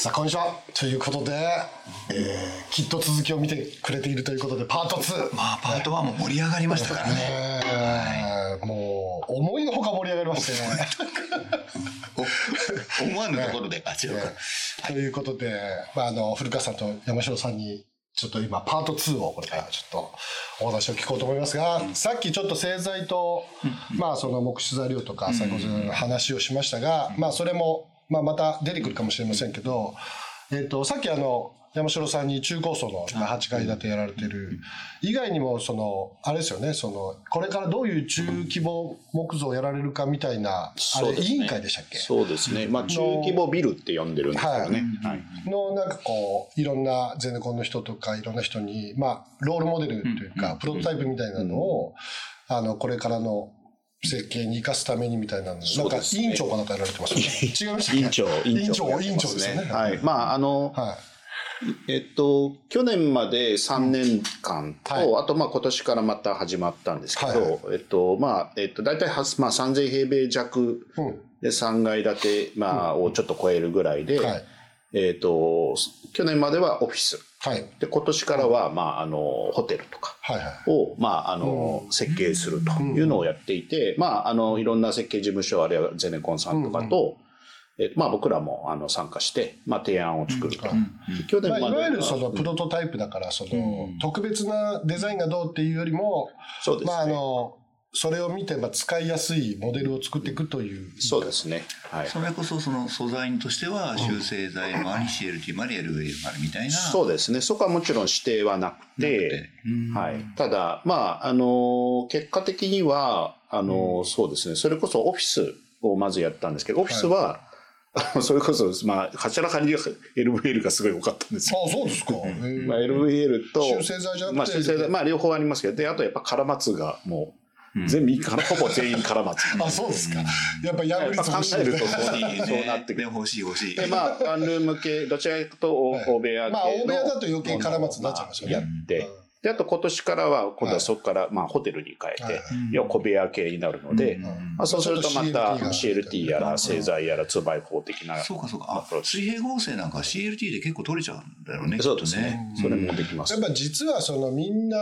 さあ、こんにちは。ということで、えー、きっと続きを見てくれているということで、パート2。まあ、パート1も盛り上がりましたからね。もう、思いのほか盛り上がりましてね。思わぬところで、あ、違うか。ということで、まあ、あの、古川さんと山城さんに、ちょっと今、パート2をこれからちょっとお話を聞こうと思いますが、さっきちょっと製剤と、まあ、その木質材料とか、最後の話をしましたが、まあ、それも、まあ、また出てくるかもしれませんけど、えっ、と、さっきあの、山城さんに中高層の今8階建てやられてる、以外にも、その、あれですよね、その、これからどういう中規模木造をやられるかみたいな、あれ、委員会でしたっけ？そうですね。まあ、中規模ビルって呼んでるんですけどね。はい。の、なんかこう、いろんなゼネコンの人とか、いろんな人に、まあ、ロールモデルというか、プロトタイプみたいなのを、あの、これからの設計に生かすためにみたいなの、なんか委員長かなんかやられてますよね。違いました委員長、委員長、委員長ですよね。はい。まあ、あの、はい。えっと、去年まで3年間と、はいあとまあ今年からまた始まったんですけど、はいはいえっと、まあ、えっと、大体は、まあ、3000平米弱うん。で3階建て、まあ、をちょっと超えるぐらいで、はい。えっと、去年まではオフィス。はい。で、今年からは、まあ、あの、ホテルとか。はいはい。を、まあ、あの、設計するというのをやっていて、まあ、あの、いろんな設計事務所、あるいはゼネコンさんとかと、えまあ、僕らも、あの、参加して、まあ、提案を作ると。去まあ、いわゆるそのプロトタイプだから、その、特別なデザインがどうっていうよりも、そうですね。まあ、あの、それを見て、まあ、使いやすいモデルを作っていくという。そうですね。はい。それこそ、その素材としては、修正剤もあり、CLT もあり、LVL もあるみたいな。そうですね。そこはもちろん指定はなくて、うんはい。ただ、まあ、あの、結果的には、あの、そうですね。それこそオフィスをまずやったんですけど、オフィスは、あのそれこそ、まあ、柱かに LVL がすごい多かったんですよ。ああ、そうですか。まあ、LVL と、修正剤じゃなくてまあ、修正剤、まあ、両方ありますけど、で、あとやっぱカラマツがもう、全部、からほぼ全員カラマツ。あ、そうですか。やっぱ破りやっぱ考つぶしてえるとそういいねそうなってくる。でも欲しい欲しい。で、まあ、ワンルーム系、どちらかと大部屋系の。まあ大部屋だと余計カラマツになっちゃいますよねやって。で、あと今年からは、今度はそこから、まあ、ホテルに変えはいて、要は小部屋系になるので、うんまあ、そうするとまた CLT やら製剤やら 2x4 的な。そうかそうか。水平合成なんか CLT で結構取れちゃうんだよね。そうですね。それもできますやっ。ぱ実はそのみんな、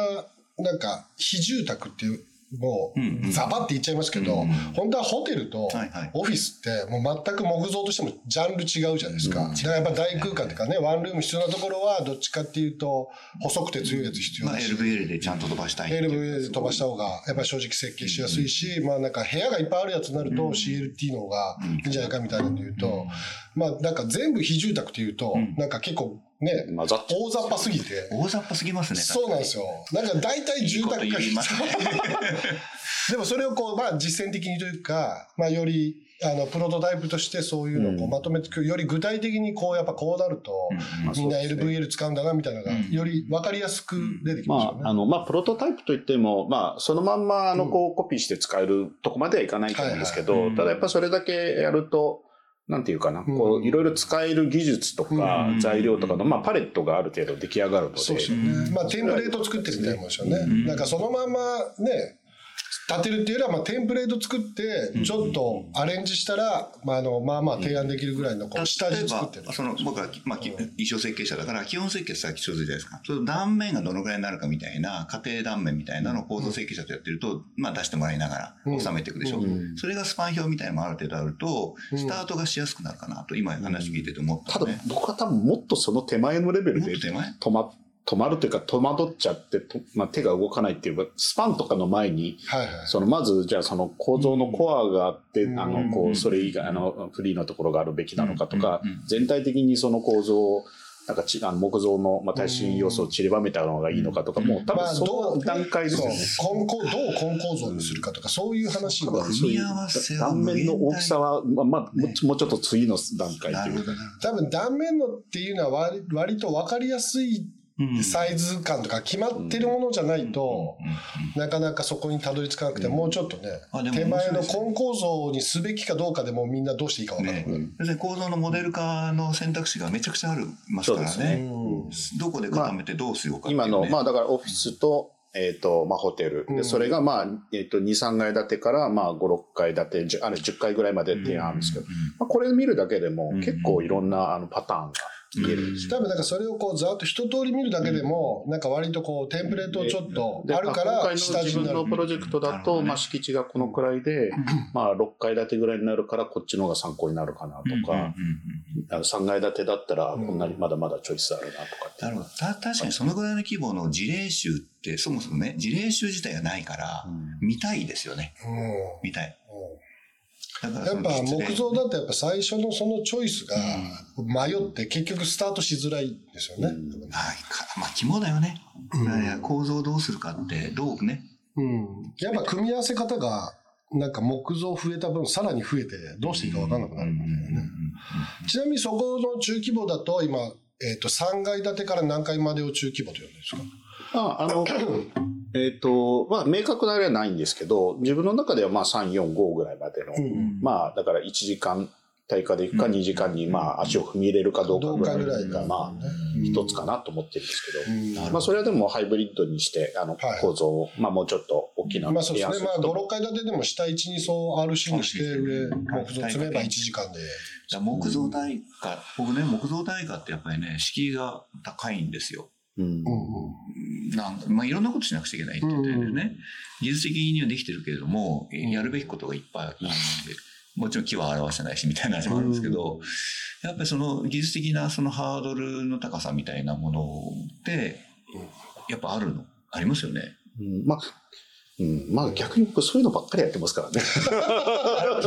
なんか、非住宅っていう、もうザバって言っちゃいますけど、うん本当はホテルとオフィスって、もう全く木造としてもジャンル違うじゃないですか。だからやっぱ大空間っていうかね、ワンルーム必要なところは、どっちかっていうと、細くて強いやつ必要まあだし。LVL でちゃんと飛ばしたいっていう。LVA で飛ばした方が、やっぱり正直設計しやすいし、まあなんか部屋がいっぱいあるやつになると CLT の方がいいんじゃないかみたいなので言うと、まあなんか全部非住宅っていうと、なんか結構ね、まあ。大雑把すぎて、大雑把すぎますね。そうなんですよ。なんか大体住宅がいいねでもそれをこう、まあ実践的にというか、まあより、あの、プロトタイプとしてそういうのをこうまとめてくる、より具体的にこう、やっぱこうなると、みんな LVL 使うんだな、みたいなのが、より分かりやすく出てきますよね。まあ、あの、まあ、プロトタイプといっても、まあ、そのまんま、あの、こう、コピーして使えるとこまではいかないと思うんですけど、はいはい。ただやっぱそれだけやると、なんていうかな、こう、いろいろ使える技術とかう、ん。材料とかの、まあ、パレットがある程度出来上がるので、そうですよね。まあ、テンプレート作ってるみたいなもんですよね。なんかそのままね、立てるっていうよりは、まあ、テンプレート作って、ちょっとアレンジしたら、まあ、あの、まあまあ提案できるぐらいの、こう、下地作ってる。その、僕は、まあ、き衣装設計者だから、基本設計さっき一つじゃないですか。その断面がどのぐらいになるかみたいな、家庭断面みたいなのを構造設計者とやってると、まあ出してもらいながら収めていくでしょ。それがスパン表みたいなのもある程度あると、スタートがしやすくなるかなと、今話聞いてて思ったただ。僕は多分もっとその手前のレベルでもっと手前？止ま、るというか戸惑っちゃって、とまあ、手が動かないっていうか、スパンとかの前に、はいはい。そのまず、じゃあその構造のコアがあって、うん。あの、こう、それ以外、あの、フリーのところがあるべきなのかとかうん。うん、全体的にその構造を、なんかち、あの木造の、まあ、耐震要素を散りばめたのがいいのかとか、もう多まあ分その段階ですよね。そう根構どう根構造にするかとか、そういう話が。組み合わせは断面の大きさは、まあ、まあ、もうもうちょっと次の段階という。多分断面のっていうのは割割と分かりやすいうんサイズ感とか決まってるものじゃないと、なかなかそこにたどり着かなくて、もうちょっとね手前の根構造にすべきかどうかでもうみんなどうしていいか分からない。ね、別に構造のモデル化の選択肢がめちゃくちゃありますからそうね。うん。どこで固めてどうしようか今の、まあだからオフィスと、えっ、と、まあ、ホテル。で、それが、まあ、えっ、と、2、3階建てから、まあ、5、6階建て、あれ、10階ぐらいまで提案あるんですけど、まあ、これ見るだけでも、結構いろんな、あの、パターンが見えるんですよ。多分なんかそれをこうざっと一通り見るだけでも、なんか割とこうテンプレートをちょっとあるから下地になる自分の。プロジェクトだと、まあ、敷地がこのくらいで、まあ、6階建てぐらいになるから、こっちの方が参考になるかなとか、あの3階建てだったら、こんなにまだまだチョイスあるなとかなるほど。た、確かにそのぐらいの規模の事例集って、そもそもね、事例集自体がないから、見たいですよね。うん見たい。やっぱ木造だとやっぱ最初のそのチョイスが迷って結局スタートしづらいんですよね。はいかまあ、肝だよね。いや構造をどうするかって、どうね。うん。やっぱ組み合わせ方がなんか木造増えた分さらに増えてどうしていいか分かんなくなるみたいなね。ちなみにそこの中規模だと今、えっ、と3階建てから何階までを中規模と呼んでるんですか？ああの、えっ、と、まあ、明確なあれはないんですけど、自分の中ではまあ3、4、5ぐらいまでの、うんまあ、だから1時間対価でいくか、2時間にまあ足を踏み入れるかどうかぐらいが、まあ、一つかなと思ってるんですけど、うん。まあ、それはでもハイブリッドにして、あのはい、構造を、まあ、もうちょっと大きなまあそうですね。まあ5、と6階建てでも下1、2層 RC にして上木造積めば1時間で。木造耐火、僕ね、木造耐火ってやっぱりね、敷居が高いんですよ。うんなんまあ、いろんなことしなくちゃいけないって言ってるね、技術的にはできてるけれども、やるべきことがいっぱいあって、もちろん木は表せないしみたいな話もあるんですけど、やっぱりその技術的なそのハードルの高さみたいなものって、やっぱあるの？ありますよね。うん。まあ、うん、まあ逆に僕そういうのばっかりやってますからね。だから、あ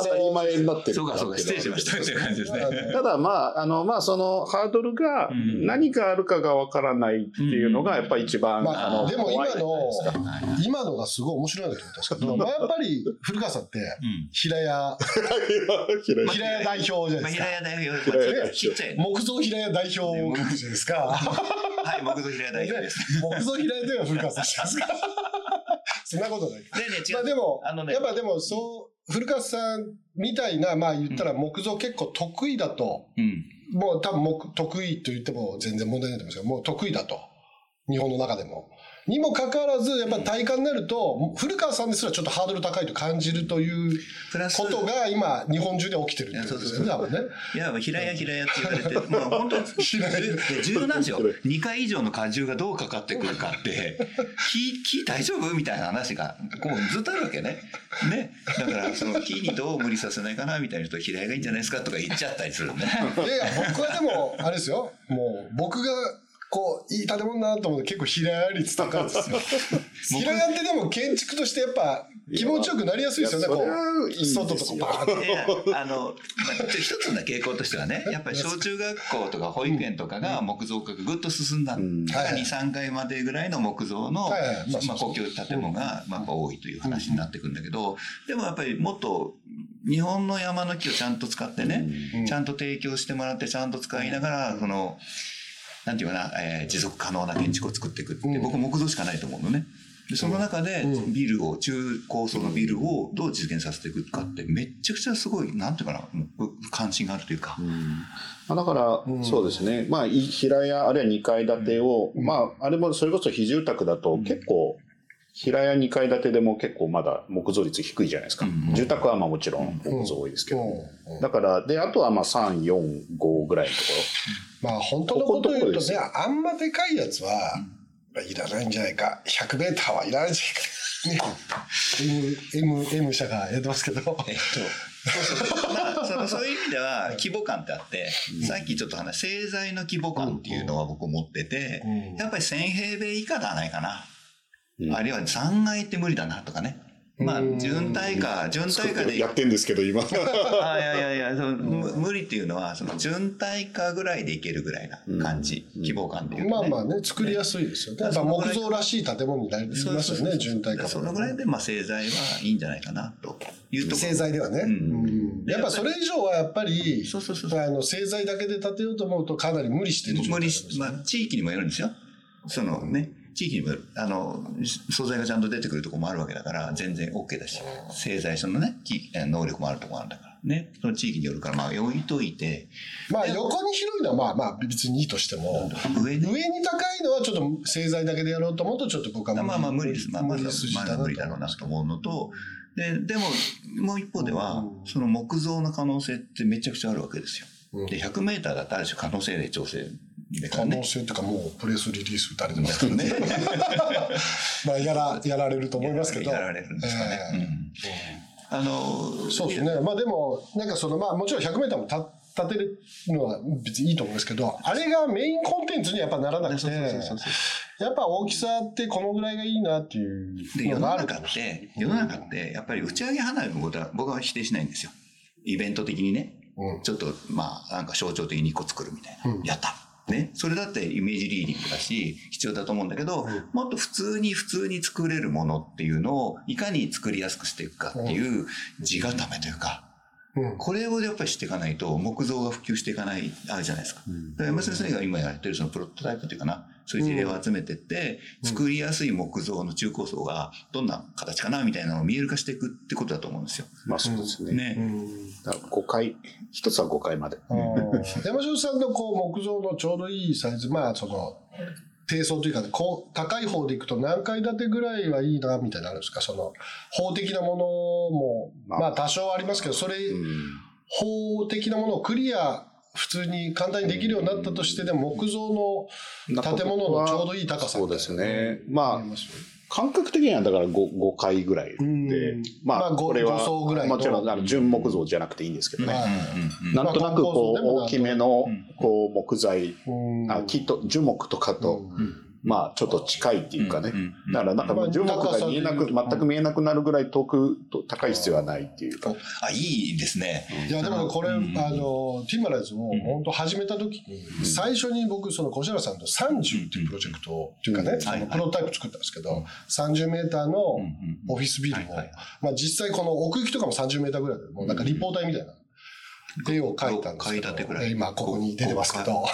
当たりの、前になってるそうかそうか、失礼しました。っていう感じですね。ただまあ、あの、まあそのハードルがうん。何があるかがわからないっていうのがやっぱり一番、まああの、でも今の今のがすごい面白いなと思ったんですけど、まあやっぱり古川さんって、うん。平屋、平屋。代表じゃまあ、ないですか。平屋代表。木造平屋代表じゃないですか。はい、木造平屋代表です。木造平屋では古川さんすか。そんなことない。でね、違う。まあでも、あのねやっぱでもそう、古川さんみたいな、まあ言ったら木造結構得意だと、うん。もう多分木得意と言っても全然問題ないと思うんですけど、もう得意だと。日本の中でも。にもかかわらず、やっぱ体感になると、古川さんですらちょっとハードル高いと感じるということが今、日本中で起きてるってことですよね。いや、平屋平屋って言われて、まあ本当重要なんですよ。2回以上の荷重がどうかかってくるかって、木、木大丈夫みたいな話が、こうずっとあるわけね。ね。だから、その木にどう無理させないかなみたいな人、平屋がいいんじゃないですかとか言っちゃったりするね。いやいや、僕はでも、あれですよ。もう、僕が、こう、いい建物だなと思うと結構平屋率高いですよ。平屋ってでも建築としてやっぱ気持ちよくなりやすいですよね、こう。外とかバーンいやあの、一つの傾向としてはね、やっぱり小中学校とか保育園とかが木造化がぐっと進んだ。ん。だからはい。2、3階までぐらいの木造の、まあまあ、公共建物が、多いという話になってくるんだけど、でもやっぱりもっと日本の山の木をちゃんと使ってね、うん。ちゃんと提供してもらって、ちゃんと使いながら、その、なんていうかな、えー持続可能な建築を作っていくって、う。ん。僕木造しかないと思うのね。で、その中でうん。ビルを、中高層のビルをどう実現させていくかって、めっちゃくちゃすごい、なんていうかな、もう関心があるというか。まあだから、うん。そうですね。まあ、い平屋、あるいは2階建てを、うん。まあ、あれもそれこそ非住宅だと結構、平屋2階建てでも結構まだ木造率低いじゃないですか。うん。住宅はまあもちろん木造多いですけど。うん。だから、で、あとはまあ3、4、5ぐらいのとこまあ本当のこと言うとねあんまでかいやつは、いらないんじゃないか。100メーターはいらないんじゃないか。ね。M、M、M 社がやってますけど。えっと、そうそうまあ、そのそういう意味では規模感ってあって、さっきちょっと話、製材の規模感っていうのは僕持ってて、うんやっぱり1000平米以下ではないかな。うんあるいは3階って無理だなとかね。まあう、ん準耐火、準耐火で。やってんですけど、今。あいやいやいや、そのむ無理っていうのは、その準耐火ぐらいでいけるぐらいな感じ、うん。規模感っていうと、ね。まあまあね、作りやすいですよね。やっぱ木造らしい建物になりますよね、純体化そのぐらいで、まあ、製材はいいんじゃないかな、というところ。製材ではね、うん。うん。やっぱそれ以上はやっぱりそうそうそうあの製材だけで建てようと思うとかなり無理してる状態無理し、まあ、地域にもよるんですよ。そのね、地域にもあの、素材がちゃんと出てくるところもあるわけだから、全然 OK だし、製材所のね、き能力もあるところあるんだから。ね、その地域によるから、まあ置いといて、まあ横に広いのはまあまあ別にいいとしても、上に、上に高いのはちょっと製材だけでやろうと思うとちょっと僕はまあまあ無理です。まあまずは筋まだ無理だろうなと思うのと、で、でも、もう一方では、その木造の可能性ってめちゃくちゃあるわけですよ。うん。で、100メーターだったらある種可能性で調整でか可能。性っていうかもうプレスリリース打たれてますからね。まあやら、やられると思いますけど。やられるんですかね。ええうんあの、そうですね。まあでも、なんかその、まあもちろん100メーターもた立てるのは別にいいと思うんですけど、あれがメインコンテンツにやっぱならなくて、やっぱ大きさってこのぐらいがいいなっていうののがある中って、世の中って、やっぱり打ち上げ花火のことは僕は否定しないんですよ。イベント的にね。うんちょっと、まあ、なんか象徴的に一個作るみたいな。うんやったね。それだってイメージリーディングだし、必要だと思うんだけど、もっと普通に普通に作れるものっていうのを、いかに作りやすくしていくかっていう地固めというか、うんこれをやっぱりしていかないと、木造が普及していかない、あるじゃないですか。だから山下先生が今やってるそのプロトタイプっていうかな、そういう事例を集めてって、作りやすい木造の中高層がどんな形かなみたいなのを見える化していくってことだと思うんですよ。まあそうですね。ね。うんだから5回、一つは5回まで。山城さんのこう木造のちょうどいいサイズ、まあその、低層というか、こう、高い方でいくと何階建てぐらいはいいな、みたいなのあるんですか？その、法的なものも、まあ。まあ多少ありますけど、それ、うん。法的なものをクリア、普通に簡単にできるようになったとしてでも、木造の建物のちょうどいい高さそうですね。まあ感覚的にはだから 5, 5回ぐらいでうん、まあまあ、これはもちろんあの純木造じゃなくていいんですけどね。なんとなくこうまあ大きめのうんこう木材、うん。あ木と樹木とかと、まあちょっと近いっていうかね。だからなんかもう樹木が見えなく、まあ全く見えなくなるぐらい遠くと高い必要はないっていうか。あ、いいですね。いやでもねこれ、うんあのティンマライズを本当始めた時に、最初に僕その小白さんと30っていうプロジェクトを、っていうかね、プロトタイプ作ったんですけど、30メーターのオフィスビルを、まあ実際この奥行きとかも30メーターぐらいで、もうなんか立方体みたいな。絵を描いたんですけ六階建てぐらい。ど、今ここに出てますけど、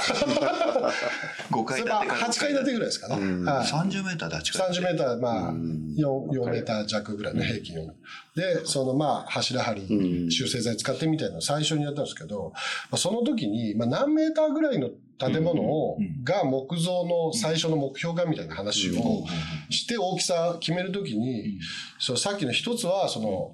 5階。建てから8階建てぐらいですかね。うん。はい。30メーターで8階30メーター、まあ、うん。4、4メーター弱ぐらいの平均を。で、そのまあ、柱張うり、ん。修正材使ってみたいなのを最初にやったんですけど、まあ、その時に、まあ、何メーターぐらいの建物をが木造の最初の目標がみたいな話うん。をして大きさ決める時に、そうさっきの一つは、その、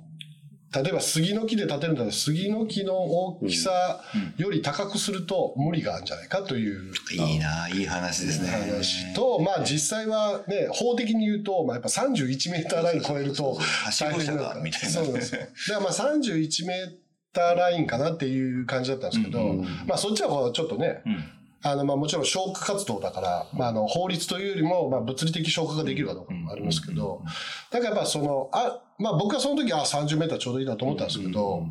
例えば杉の木で建てるんだったら杉の木の大きさより高くすると無理があるんじゃないかという。いいな、いい話ですね。話と、まあ実際はね、法的に言うと、まあやっぱ31メーターライン超えるとはしご車がみたいな。そうなんですよ。だからまあ31メーターラインかなっていう感じだったんですけど、うん。まあそっちはこうちょっとね、うんあのまあもちろん消火活動だから、まああの法律というよりも、まあ物理的消火ができるかどうかもありますけど、だからやっぱその、あ、まあ僕はその時は30メーターちょうどいいなと思ったんですけど、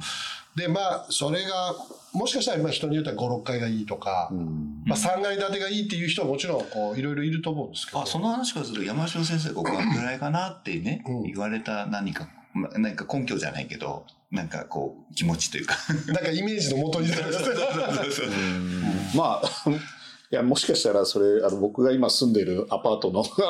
でまあそれが、もしかしたらまあ人によっては5、6階がいいとか、うんまあ、3階建てがいいっていう人はもちろんこういろいろいると思うんですけど。あ、その話からすると山城先生が5階ぐらいかなってね、うん。言われた何か、ま何か根拠じゃないけど、なんかこう、気持ちというか。なんかイメージの元になる。まあ、いや、もしかしたらそれ、あの、僕が今住んでるアパートの大きさ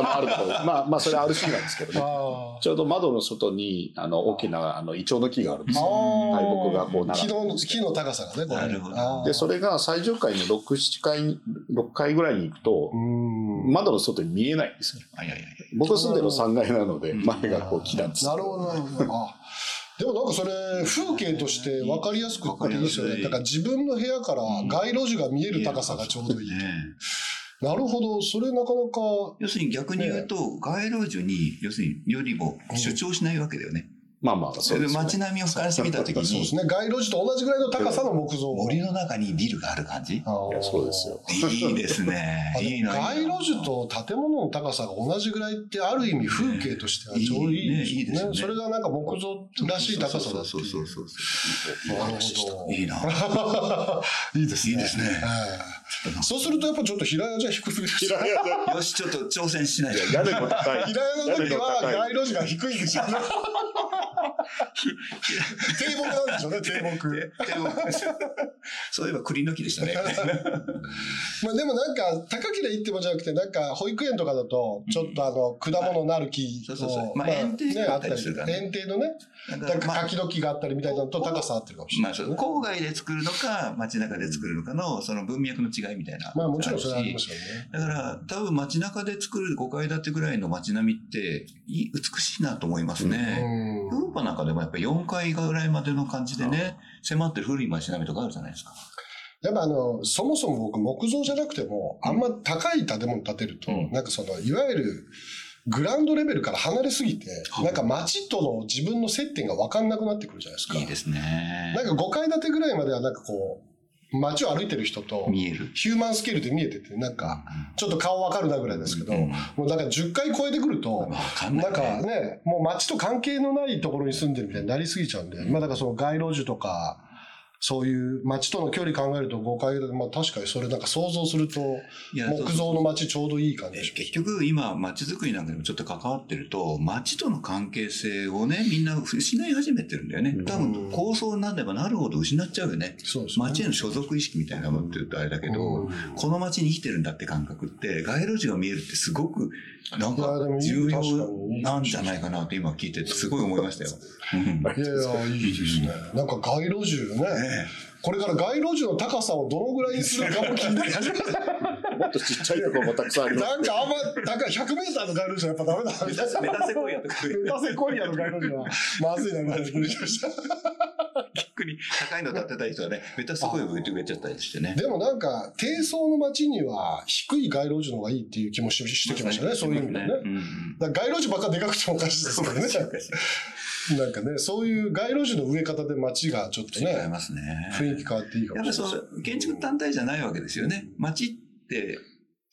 もあると、まあ、まあ、それは RC なんですけどね。あちょうど窓の外に、あの、大きな、あの、イチョウの木があるんですよ。木がこう並ん木での木の高さがね、これ。なるほどで、それが最上階の6、7階、6階ぐらいに行くとう、ん。窓の外に見えないんですよ。あいやいやいや僕が住んでるの3階なので、うん前がこう木なんですなるほど、なるほど。あでもなんかそれ、風景として分かりやすくっていいですよね。だから自分の部屋から街路樹が見える高さがちょうどいい。ねなるほど、それなかなか、要するに逆に言うと、街路樹に、要するによりも主張しないわけだよね。まあまあ、それでそうです、ね。街並みを俯瞰してみたときに、そうですね、街路樹と同じぐらいの高さの木造。森の中にビルがある感じ？そうですよ。いいですね。いいな。街路樹と建物の高さが同じぐらいってある意味風景としてはちょうどいいですねいいですよねそれがなんか木造らしい高さだそうそうそうそうそう。なるほど。いいな。いいですね。いいですねはいそうするとやっぱちょっと平屋じゃ低すぎる。平屋だよし、ちょっと挑戦しないと。屋根も高い。平屋の時は街路樹が低いんですよね。低木なんでしょうね、低木。でもそういえば栗の木でしたね。まあでもなんか、高ければいいってもんじゃなくて、なんか、保育園とかだと、ちょっとあの、果物なる木そうそうそう。を、まあ園庭があったりするからね。園庭のね、なんかまあ。柿の木があったりみたいなのと高さ合ってるかもしれない。まあそう、郊外で作るのか、街中で作るのかの、その文脈の違いみたいな。まあもちろんそれはありますよね。だから、多分街中で作る5階建てぐらいの街並みって、美しいなと思いますね。うん。ヨーロッパなんかでもやっぱり4階ぐらいまでの感じでね、迫ってる古い街並みとかあるじゃないですか。やっぱあの、そもそも僕木造じゃなくても、あんま高い建物建てると、うんなんかその、いわゆる、グラウンドレベルから離れすぎて、はいなんか街との自分の接点が分かんなくなってくるじゃないですか。いいですね。なんか5階建てぐらいまではなんかこう、街を歩いてる人と、見える。ヒューマンスケールで見えてて、なんか、ちょっと顔分かるなぐらいですけど、うんもうだから10回超えてくると、なんね。かね、もう街と関係のないところに住んでるみたいになりすぎちゃうんで、まあだからその街路樹とか、そういう街との距離考えると5階で、まあ確かにそれなんか想像すると、いや木造の街ちょうどいい感じ結局今街づくりなんかにもちょっと関わってると街との関係性をねみんな失い始めてるんだよね多分構想になればなるほど失っちゃうよねそうですね。街への所属意識みたいなのって言うとあれだけど、うんこの街に生きてるんだって感覚って街路樹が見えるってすごくなんか重要になんじゃないかなって今聞いててすごい思いましたよ。うんいやいや、いいですね。なんか街路樹ね。ねこれから街路樹の高さをどのぐらいにするかも気にな り始めた。もっとちっちゃいところもたくさんありますなんかあんま、なんか100メーターの街路樹はやっぱダメだみたいな。メタセコイアとかメタセコイアの街路樹はまずいなみたいな気がしました。逆に高いの建てたい人はねメタセコイアを植えてくれちゃったりしてね。でもなんか、低層の街には低い街路樹の方がいいっていう気もししてきましたね、そういう意味でね。うんうんだから街路樹ばっかでかくてもおかしいですからね。なんかね、そういう街路樹の植え方で街がちょっと違いね、ますね。雰囲気変わっていいかやっぱもしれない。そう、建築単体じゃないわけですよね。街って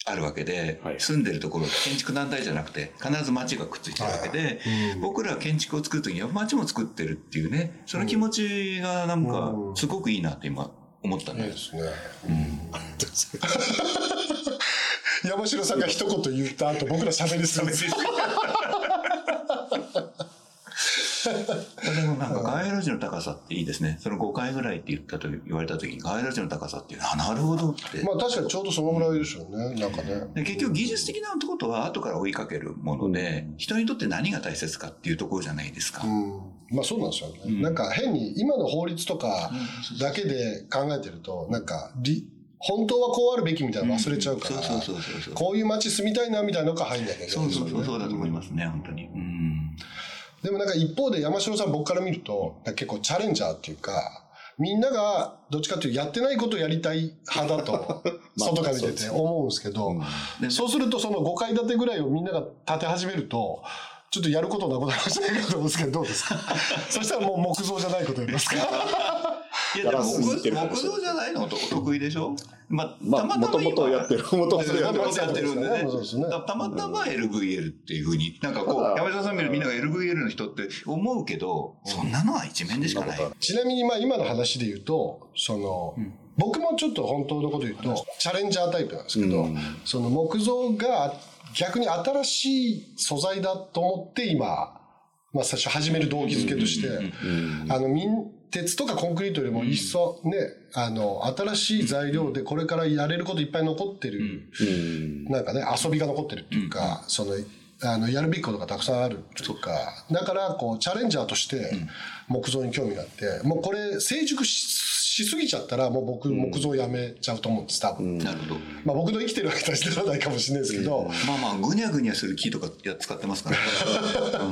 あるわけで、はい住んでるところ、建築単体じゃなくて、必ず街がくっついてるわけで、うん僕らは建築を作るときには街も作ってるっていうね、その気持ちがなんかう、んすごくいいなって今思ったねいいで。すね。うん 山城さんが一言言った後、僕ら喋りすぎて。でもなんか街路樹の高さっていいですね。その5階ぐらいって言ったと言われたときに街路樹の高さっていうのは、あなるほどって。まあ確かにちょうどそのぐらいでしょうね。なんかね。で結局技術的なことは後から追いかけるもので、人にとって何が大切かっていうところじゃないですか。うん。まあそうなんですよね。うんなんか変に今の法律とかだけで考えてると、なんか、り本当はこうあるべきみたいなの忘れちゃうから、そうそうそうそうそう。こういう街住みたいなみたいなのが入んないけないそうそうそう、そうだと思いますね、本当に。うん。でもなんか一方で山城さん僕から見ると、結構チャレンジャーっていうか、みんながどっちかっていうとやってないことをやりたい派だと、まあ外から見てて思うんですけど、でそうするとその5階建てぐらいをみんなが建て始めると、ちょっとやることなくなりませんかと思うんですけど、どうですか？そしたらもう木造じゃないことやりますか？いや、でも木木造じゃないの？と得意でしょ？まあ、まあ、もともとやってる。もともとやってるんでね。そうですねだからたまたま LVL っていうふうに、なんかこう、山下さん見るみんなが LVL の人って思うけど、そんなのは一面でしかない。ちなみにまあ今の話で言うと、その、僕もちょっと本当のこと言うと、チャレンジャータイプなんですけど、うん。その木造が逆に新しい素材だと思って今、まあ最初始める動機づけとして、うん。あの、民、鉄とかコンクリートよりも一層ね、あの、新しい材料でこれからやれることいっぱい残ってる、うん。なんかね、遊びが残ってるっていうか、その、あの、やるべきことがたくさんあるというか、だから、こう、チャレンジャーとして木造に興味があって、もうこれ、成熟ししすぎちゃったら、もう僕、木造やめちゃうと思うんです、多分。なるほど。まあ僕の生きてる間にならないかもしれないですけど、まあまあ、ぐにゃぐにゃする木とかや使ってますからね。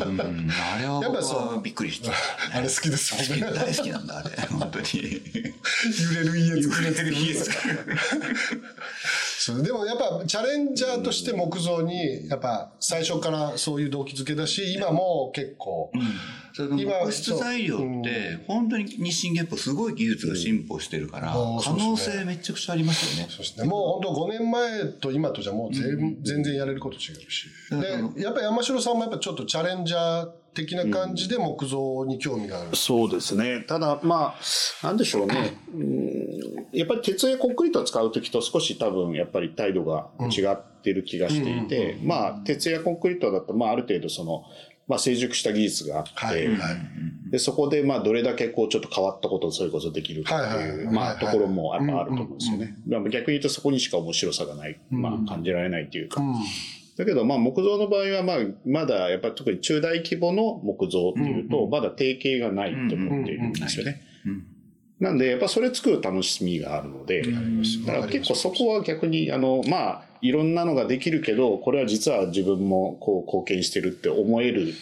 うんあれは僕やっぱそうはびっくりした。あれ好きですもんね。大好きなんだ、あれ。本当に。揺れる家作れてる 家作る。そう。でもやっぱチャレンジャーとして木造にやっぱ最初からそういう動機づけだし今も結構、その今木質材料って本当に日進月歩すごい技術が進歩してるから可能性めちゃくちゃありますよね。そうですね、もう本当5年前と今とじゃもう全,、全然やれること違うし、でやっぱ山城さんもやっぱちょっとチャレンジャー的な感じで木造に興味がある、そうですね。ただ、まあ、なんでしょうね。うん。やっぱり鉄やコンクリートを使うときと少し多分やっぱり態度が違ってる気がしていて、まあ、鉄やコンクリートだと、まあ、ある程度その、まあ、成熟した技術があって、はい。はい。でそこでまあどれだけこうちょっと変わったことをそれこそできるかってはい。うまあところもやっぱあると思うんですよね。まあ逆に言うとそこにしか面白さがない、まあ感じられないというか。うんだけどまあ木造の場合はまあまだやっぱり特に中大規模の木造っていうとまだ定型がないと思っているんですよね。うんなんでやっぱそれ作る楽しみがあるので、だから結構そこは逆にあのまあいろんなのができるけどこれは実は自分もこう貢献してるって思える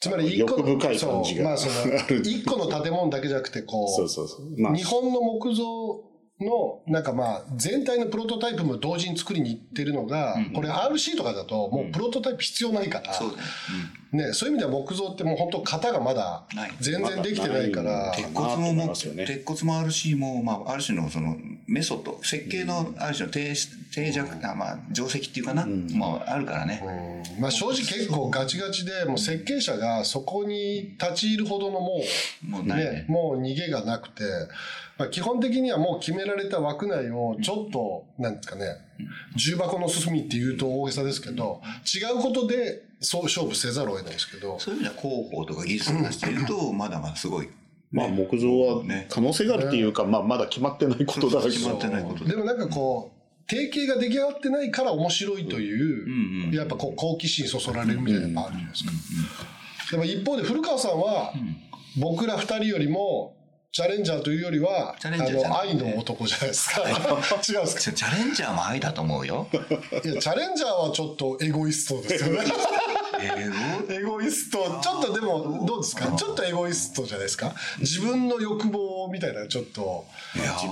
つまり一個欲深い感じがそうまあその 一個の建物だけじゃなくてこうそうそうそう。まあ。日本の木造のなんかまあ全体のプロトタイプも同時に作りに行ってるのが、これ RC とかだともうプロトタイプ必要ないから、そう。ね、そういう意味では木造ってもう本当型がまだ全然できてないから、鉄骨もね鉄骨もあるしもう、まあ、ある種のそのメソッド設計のある種の定定着、あまあ定石っていうかな、まあ、あるからね、まあ、正直結構ガチガチでもう設計者がそこに立ち入るほどのもうもうね。ね、もう逃げがなくて、まあ、基本的にはもう決められた枠内をちょっと、なんですかね、重箱の進みっていうと大げさですけど、違うことでそう勝負せざるを得ないですけど、そういう意味では広報とか技術を出していると まだまだすごい。まあ木造はね。可能性があるっていうか、まあまだ決まってないことだらけ決まってないことで。でもなんかこう、定型が出来上がってないから面白いという、やっぱこう好奇心そそられるみたいなのがあるじゃないですか。でも一方で古川さんは、僕ら二人よりも、チャレンジャーというよりは、チャレンジャーじゃあの、愛の男じゃないですか。違うんですか？チャレンジャーも愛だと思うよいや、チャレンジャーはちょっとエゴイストですよね。エゴ？イスト、ちょっとでも、どうですか？ちょっとエゴイストじゃないですか？自分の欲望みたいな、ちょっと、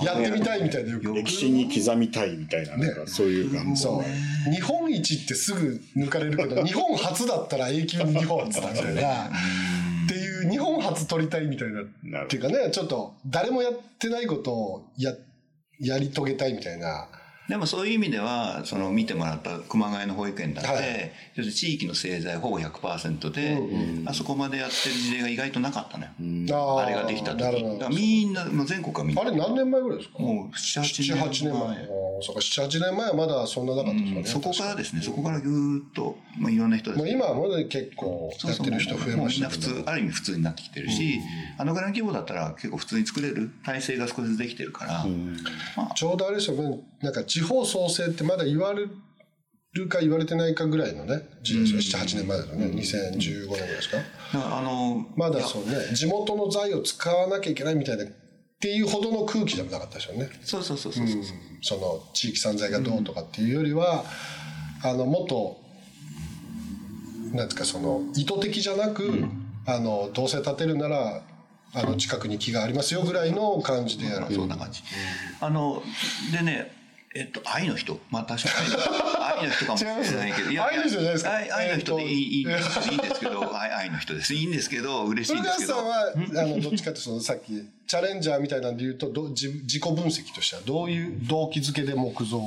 やってみたいみたいな欲望。歴史に刻みたいみたいな、なんかそういう感じ。そう。日本一ってすぐ抜かれるけど、日本初だったら永久に日本初だみたいな。う、日本初取りたいみたいな。なるっていうかね、ちょっと、誰もやってないことをや、やり遂げたいみたいな。でもそういう意味ではその見てもらった熊谷の保育園だって、はい。地域の製材ほぼ100%で、あそこまでやってる事例が意外となかったのよ、あれができた時。だからみんなもう全国はみんな。あれ何年前ぐらいですか？もう78 7、8年前。あーそうか、7、8年前はまだそんななかったですよね。そこからですね。そこからぐーっと、まあ、いろんな人もう今はまだ結構やってる人増えましたもうみんな普通ある意味普通になってきてるし、あのぐらいの規模だったら結構普通に作れる体制が少しずつできてるから、まあ。ちょうどあれですよ。ね、なんか地方創生ってまだ言われるか言われてないかぐらいのね、時代ですよ、7、8年前ですよね、2015年ぐらいですか？あのまだそうね、地元の財を使わなきゃいけないみたいな、っていうほどの空気でもなかったですよね。そうそうそうそうそう、その地域産財がどうとかっていうよりは、あのもっとなんですかその意図的じゃなく、あのどうせ建てるならあの近くに木がありますよぐらいの感じでやる、そんな感じ。あの、でね、えっと、愛の人？まあ確かに。愛の人かもしれないけど。い愛の人じゃないですか愛愛の人でいい,、いいんですけど、愛愛の人です。いいんですけど、嬉しいんですけど。さんはあのどっちかっていうとそのさっきチャレンジャーみたいなんで言うとど自自己分析としてはどういう動機づけで木造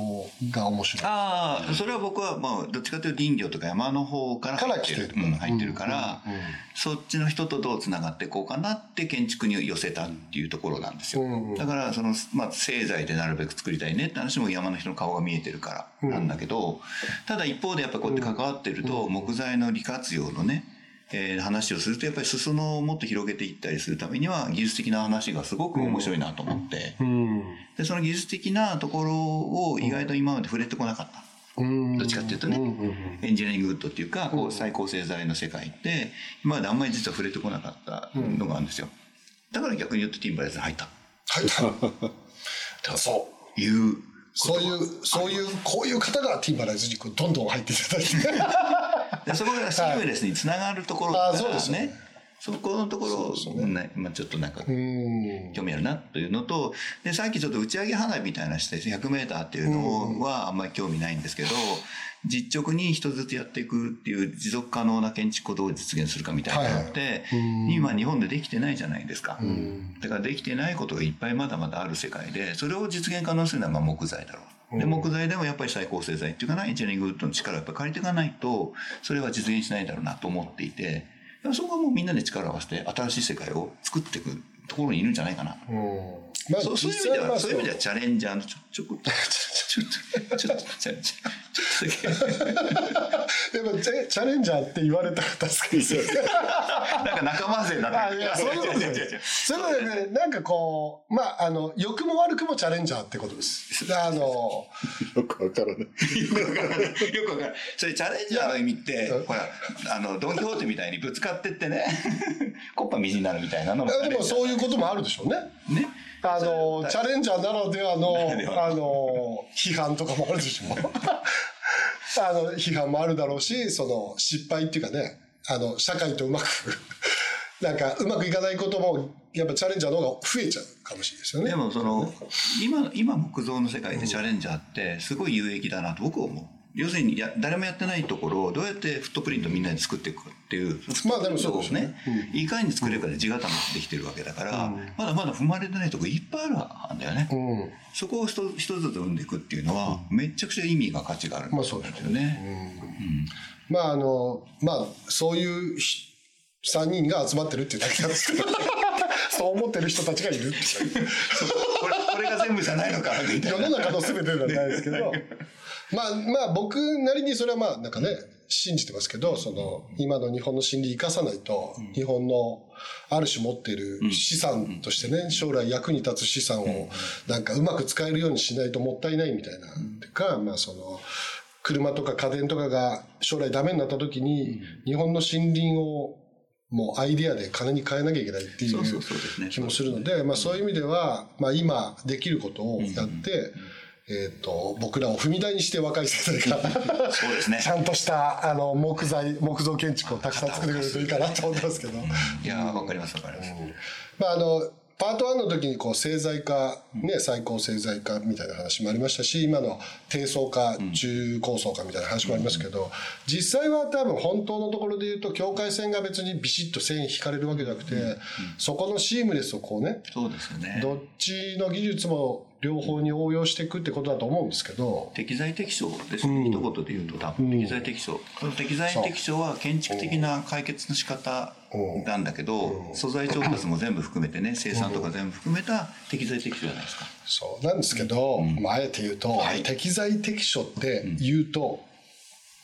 が面白い？ああ、それは僕は、まあ、どっちかというと林業とか山の方から入ってる。から入ってるから、そっちの人とどうつながっていこうかなって建築に寄せたっていうところなんですよ。うんだから、その、まあ、製材でなるべく作りたいねって話も山の人の顔が見えてるからなんだけど、ただ一方でやっぱこうやって関わってると、木材の利活用のね、えー話をするとやっぱり裾野をもっと広げていったりするためには技術的な話がすごく面白いなと思って、うん。でその技術的なところを意外と今まで触れてこなかった。うん。どっちかっていうとね、エンジニアリングウッドっていうか、こう再構成材の世界って、今まであんまり実は触れてこなかったのがあるんですよ。だから逆に言うとティンバレーズに入った。はいだそう。いう。そういうそういうこういう方がティンバライズにどんどん入っていただいて。でそこがシームレスにつながるところあそうですね。そこのところをね、まあちょっとなんかうん。興味あるなというのと、で、さっきちょっと打ち上げ花火みたいなして100メーターっていうのはあんまり興味ないんですけど、実直に一つずつやっていくっていう持続可能な建築をどう実現するかみたいなのって、今日本でできてないじゃないですか。だからできてないことがいっぱいまだまだある世界で、それを実現可能するのはまあ木材だろう。で、木材でもやっぱり再構成材っていうかな、エンジニアリングウッドの力をやっぱり借りていかないと、それは実現しないだろうなと思っていて、そこはもうみんなで力を合わせて新しい世界を作っていくところにいるんじゃないかな。うんまあそうそういう意味では、そういう意味ではチャレンジャーのちょ、ちょこ、ちょ、ちょ、ちょっと、チャレンジャー、ちょっとだけ。でもチャチャレンジャーって言われたら助かるんですよなんか仲間勢になってあいやそういうことじゃないそういうことなんかこうまああの良くも悪くもチャレンジャーってことですであのよくわからない。よくわからない。よくわからない。それチャレンジャーの意味って、ほら、あの、ドン・キホーテみたいにぶつかってってね、コッパ水になるみたいなのも。でもそういうこともあるでしょうねね。あのチャレンジャーならではのならではのあの批判とかもあるでしょ あの批判もあるだろうしその失敗っていうかねあの社会とうまく なんかうまくいかないこともやっぱチャレンジャーの方が増えちゃうかもしれないですよねでもその、今、今木造の世界でチャレンジャーってすごい有益だなと僕は思う。要するにや誰もやってないところをどうやってフットプリントみんなで作っていくかっていうまあでもそうですね。ね、いかに作れるかで地固めできてるわけだから、まだまだ踏まれてないとこいっぱいあるんだよね、うん。そこを一つ一つずつ生んでいくっていうのは、めちゃくちゃ意味が価値があるんまあですよそうですよね、まああのまあそういうひ3人が集まってるっていうだけなんですけど。そう思ってる人たちがいるっていう。これこれが全部じゃないのかみたいな。世の中の全てではないですけどまあまあ僕なりにそれはまあなんかね信じてますけどその今の日本の心理生かさないと日本のある種持っている資産としてね将来役に立つ資産をなんかうまく使えるようにしないともったいないみたいな。てかまあその車とか家電とかが将来ダメになった時に日本の森林をもうアイデアで金に変えなきゃいけないっていそう気もするので、まあ、そういう意味では、まあ、今できることをやって、えー、と僕らを踏み台にして若い世代がそうですね。ちゃんとしたあの木材木造建築をたくさん作ってくれるといいかなと思ってますけど、いやーわかりますわかります、まあ、あのパート1の時にこう製材化、ね、最高製材化みたいな話もありましたし今の低層化中高層化みたいな話もありますけど実際は多分本当のところで言うと境界線が別にビシッと線引かれるわけじゃなくてそこのシームレスをこうねそうですよね。どっちの技術も両方に応用していくってことだと思うんですけど。適材適所ですね、一言で言うと多分。適材適所、その適材適所は建築的な解決の仕方なんだけど、素材調達も全部含めてね 生産とか全部含めた適材適所じゃないですか、そうなんですけど、まあ、あえて言うと、適材適所って言うと、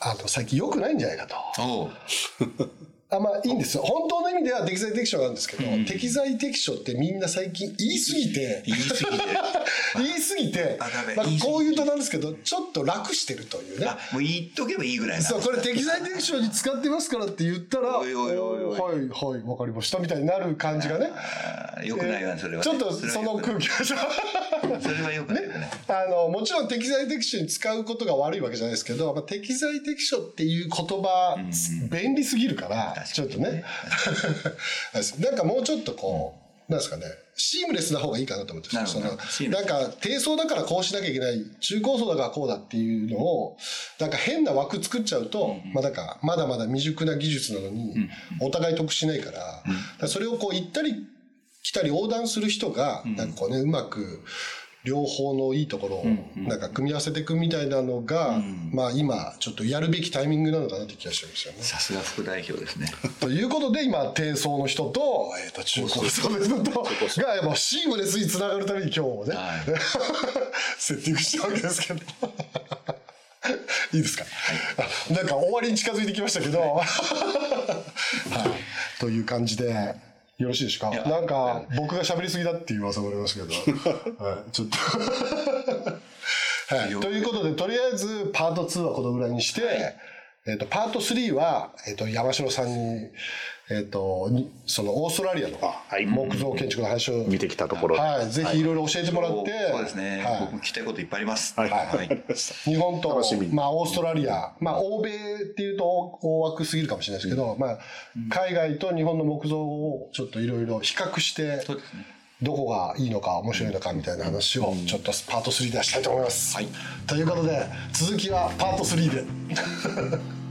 あの最近良くないんじゃないかと。あまあいいんです。よ本当の意味では適材適所なんですけど、適材適所ってみんな最近言い過ぎて言い過ぎて。言い過ぎて まあこう言うとなんですけどちょっと楽してるというね。あもう言っとけばいいぐらいなそうこれ適材適所に使ってますからって言ったらおいおいおいおい。はいはいわかりましたみたいになる感じがね。よくないわそれはね、ちょっとその空気が。それはよくないよね。あのもちろん適材適所に使うことが悪いわけじゃないですけど、まあ、適材適所っていう言葉、便利すぎるからちょっとね。なんかもうちょっとこう、なんですかね。シームレスな方がいいかなと思ってなそのなんか低層だからこうしなきゃいけない中高層だからこうだっていうのをなんか変な枠作っちゃうと、まあなんかまだまだ未熟な技術なのに、お互い得しないから,、だからそれをこう行ったり来たり横断する人がなんかこうねうまく両方のいいところをなんか組み合わせていくみたいなのが、まあ今ちょっとやるべきタイミングなのかなって気がしてるんですよね。さすが副代表ですね。ということで今低層の人と,、えー、と中高層の人とがやっぱシームレスにつながるために今日もね、はい。セッティングしたわけですけど。いいですか、あ なんか終わりに近づいてきましたけど、はい、という感じでよろしいですか？や。なんか僕が喋りすぎだっていう噂もありますけど、はい、ちょっと。はい、ということでとりあえずパート2はこのぐらいにして、えっとパート3は、えっと山城さんに、えっとにそのオーストラリアのはい。木造建築の話を、見てきたところで。はい、ぜひい。ろいろ教えてもらって、そうですね、はい。僕も聞きたいこといっぱいあります。はい。はい。日本と楽しみ、に。まあ、オーストラリア、まあ、欧米っていうと大枠すぎるかもしれないですけど、まあ、海外と日本の木造をちょっといろいろ比較して、そうですねどこがいいのか面白いのかみたいな話をちょっとパート3ではしたいと思います。はいということで続きはパート3で。